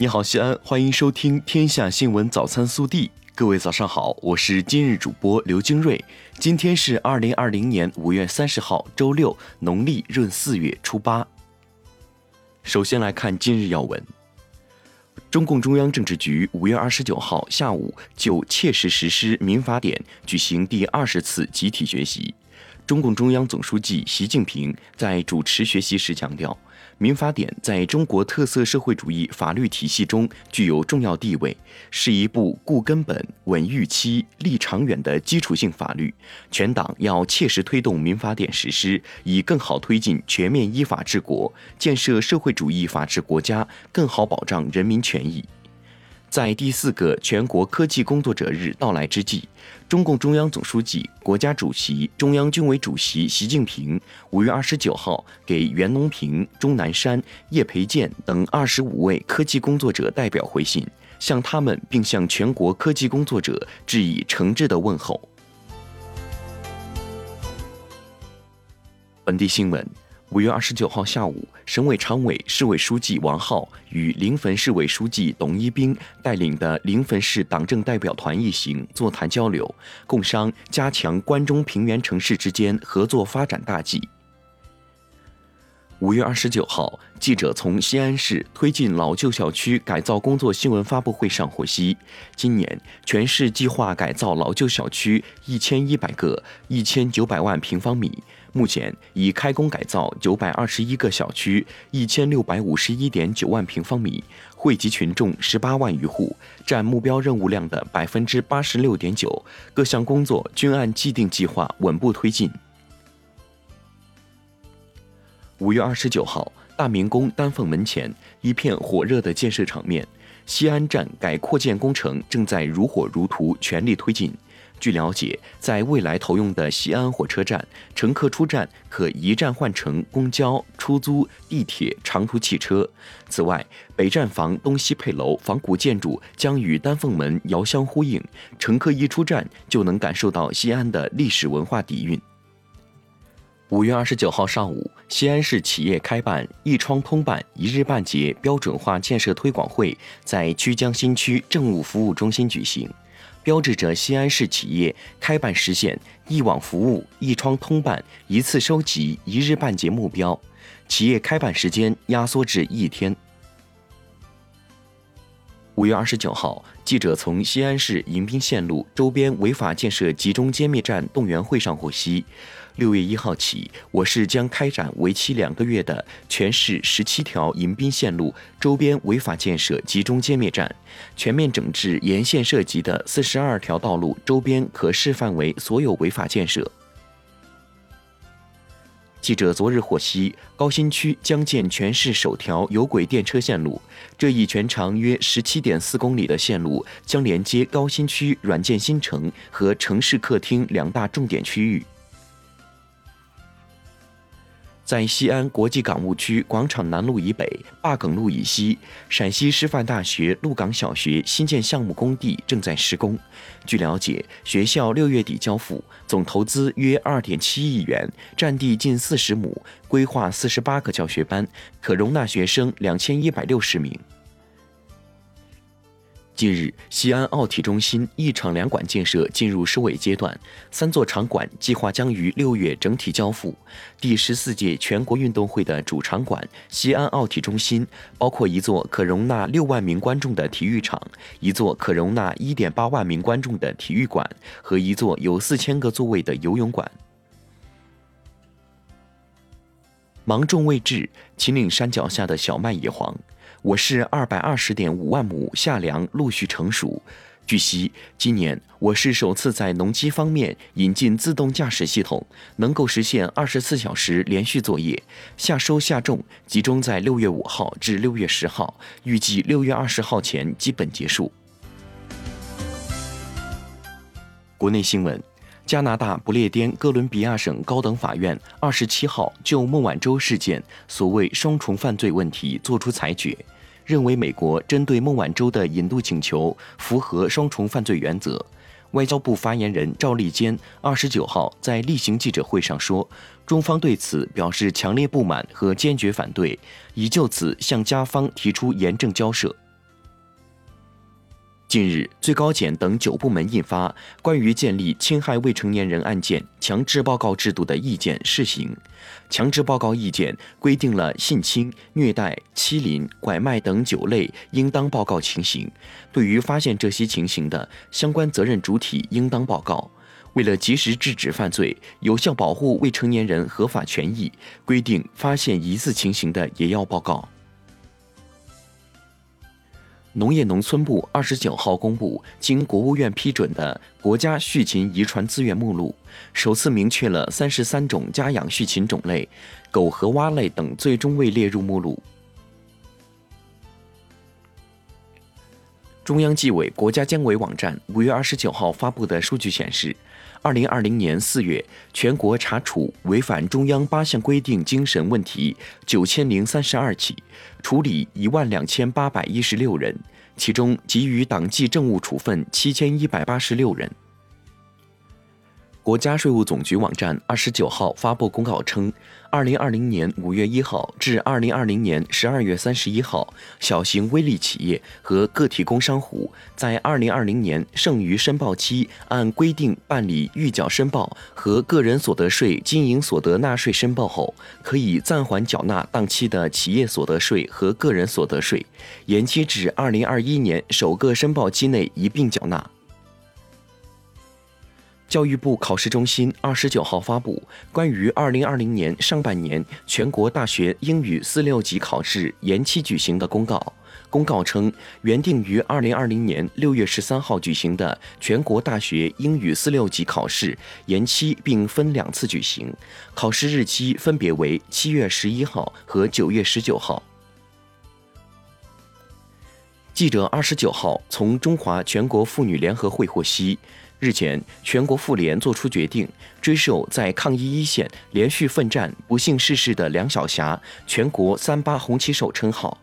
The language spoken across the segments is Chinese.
你好，西安，欢迎收听《天下新闻早餐速递》。各位早上好，我是今日主播刘金瑞。今天是二零二零年五月三十号，周六，农历闰四月初八。首先来看今日要闻。中共中央政治局五月二十九号下午就切实实施民法典举行第二十次集体学习。中共中央总书记习近平在主持学习时强调。民法典在中国特色社会主义法律体系中具有重要地位，是一部固根本、稳预期、立长远的基础性法律。全党要切实推动民法典实施，以更好推进全面依法治国，建设社会主义法治国家，更好保障人民权益。在第四个全国科技工作者日到来之际，中共中央总书记、国家主席、中央军委主席习近平五月二十九号给袁隆平、钟南山、叶培建等二十五位科技工作者代表回信，向他们并向全国科技工作者致以诚挚的问候。本地新闻。五月二十九号下午，省委常委、市委书记王浩与临汾市委书记董一兵带领的临汾市党政代表团一行座谈交流，共商加强关中平原城市之间合作发展大计。五月二十九号，记者从西安市推进老旧小区改造工作新闻发布会上获悉，今年全市计划改造老旧小区一千一百个，一千九百万平方米。目前已开工改造九百二十一个小区，一千六百五十一点九万平方米，惠及群众十八万余户，占目标任务量的百分之八十六点九。各项工作均按既定计划稳步推进。五月二十九号，大明宫丹凤门前一片火热的建设场面。西安站改扩建工程正在如火如荼全力推进。据了解，在未来投用的西安火车站，乘客出站可一站换乘公交、出租、地铁、长途汽车。此外，北站房东西配楼仿古建筑将与丹凤门遥相呼应，乘客一出站就能感受到西安的历史文化底蕴。五月二十九号上午，西安市企业开办“一窗通办、一日办结”标准化建设推广会在曲江新区政务服务中心举行，标志着西安市企业开办实现一网服务、一窗通办、一次收集、一日办结目标。企业开办时间压缩至一天。五月二十九号，记者从西安市迎宾线路周边违法建设集中歼灭战动员会上获悉。六月一号起，我市将开展为期两个月的全市十七条迎宾线路周边违法建设集中歼灭战，全面整治沿线涉及的四十二条道路周边可视范围所有违法建设。记者昨日获悉，高新区将建全市首条有轨电车线路。这一全长约十七点四公里的线路将连接高新区软件新城和城市客厅两大重点区域。在西安国际港务区广场南路以北、灞梗路以西，陕西师范大学鹿港小学新建项目工地正在施工。据了解，学校六月底交付，总投资约二点七亿元，占地近四十亩，规划四十八个教学班，可容纳学生两千一百六十名。近日，西安奥体中心一场两馆建设进入收尾阶段，三座场馆计划将于六月整体交付。第十四届全国运动会的主场馆西安奥体中心包括一座可容纳六万名观众的体育场，一座可容纳一点八万名观众的体育馆和一座有四千个座位的游泳馆。芒种未至，秦岭山脚下的小麦也黄。我市二百二十点五万亩夏粮陆续成熟。据悉，今年我市首次在农机方面引进自动驾驶系统，能够实现二十四小时连续作业。夏收夏种集中在六月五号至六月十号，预计六月二十号前基本结束。国内新闻：加拿大不列颠哥伦比亚省高等法院二十七号就孟晚舟事件所谓双重犯罪问题作出裁决。认为美国针对孟晚舟的引渡请求符合双重犯罪原则。外交部发言人赵立坚二十九号在例行记者会上说，中方对此表示强烈不满和坚决反对，已就此向加方提出严正交涉。近日，最高检等九部门印发《关于建立侵害未成年人案件强制报告制度的意见（试行）》。强制报告意见规定了性侵、虐待、欺凌、拐卖等九类应当报告情形。对于发现这些情形的相关责任主体，应当报告。为了及时制止犯罪，有效保护未成年人合法权益，规定发现疑似情形的也要报告。农业农村部二十九号公布经国务院批准的国家畜禽遗传资源目录，首次明确了三十三种家养畜禽种类，狗和蛙类等最终未列入目录。中央纪委国家监委网站五月二十九号发布的数据显示，二零二零年四月，全国查处违反中央八项规定精神问题九千零三十二起，处理一万两千八百一十六人，其中给予党纪政务处分七千一百八十六人。国家税务总局网站二十九号发布公告称，二零二零年五月一号至二零二零年十二月三十一号，小型微利企业和个体工商户在二零二零年剩余申报期按规定办理预缴申报和个人所得税经营所得纳税申报后，可以暂缓缴纳当期的企业所得税和个人所得税，延期至二零二一年首个申报期内一并缴纳。教育部考试中心二十九号发布关于二零二零年上半年全国大学英语四六级考试延期举行的公告。公告称，原定于二零二零年六月十三号举行的全国大学英语四六级考试延期，并分两次举行，考试日期分别为七月十一号和九月十九号。记者二十九号从中华全国妇女联合会获悉。日前，全国妇联作出决定，追授在抗疫一线连续奋战不幸逝世的梁晓霞全国三八红旗手称号。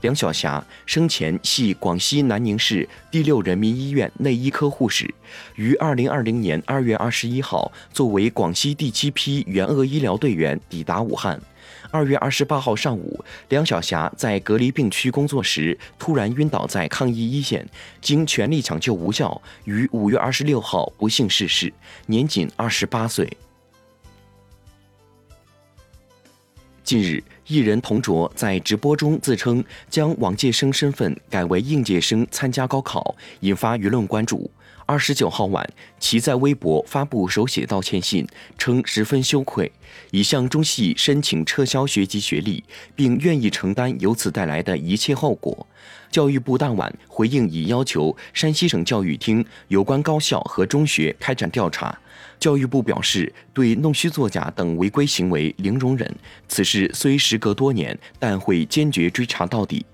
梁晓霞生前系广西南宁市第六人民医院内医科护士，于二零二零年二月二十一号作为广西第七批援鄂医疗队员抵达武汉。二月二十八号上午，梁晓霞在隔离病区工作时突然晕倒在抗疫一线，经全力抢救无效，于五月二十六号不幸逝世，年仅二十八岁。近日，艺人童卓在直播中自称将往届生身份改为应届生参加高考，引发舆论关注。二十九号晚，其在微博发布手写道歉信，称十分羞愧，已向中戏申请撤销学籍学历，并愿意承担由此带来的一切后果。教育部当晚回应，已要求山西省教育厅有关高校和中学开展调查。教育部表示，对弄虚作假等违规行为零容忍，此事虽时隔多年，但会坚决追查到底。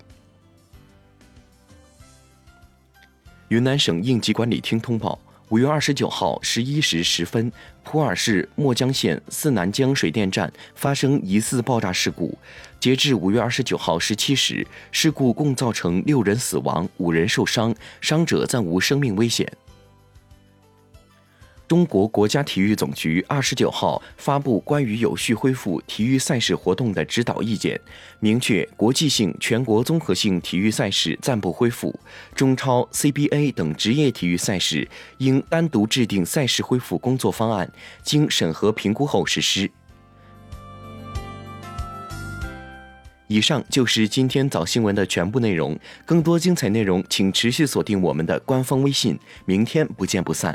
云南省应急管理厅通报：五月二十九号十一时十分，普洱市墨江县四南江水电站发生疑似爆炸事故。截至五月二十九号十七时，事故共造成六人死亡、五人受伤，伤者暂无生命危险。中国国家体育总局二十九号发布关于有序恢复体育赛事活动的指导意见，明确国际性、全国综合性体育赛事暂不恢复，中超、CBA 等职业体育赛事应单独制定赛事恢复工作方案，经审核评估后实施。以上就是今天早新闻的全部内容，更多精彩内容请持续锁定我们的官方微信，明天不见不散。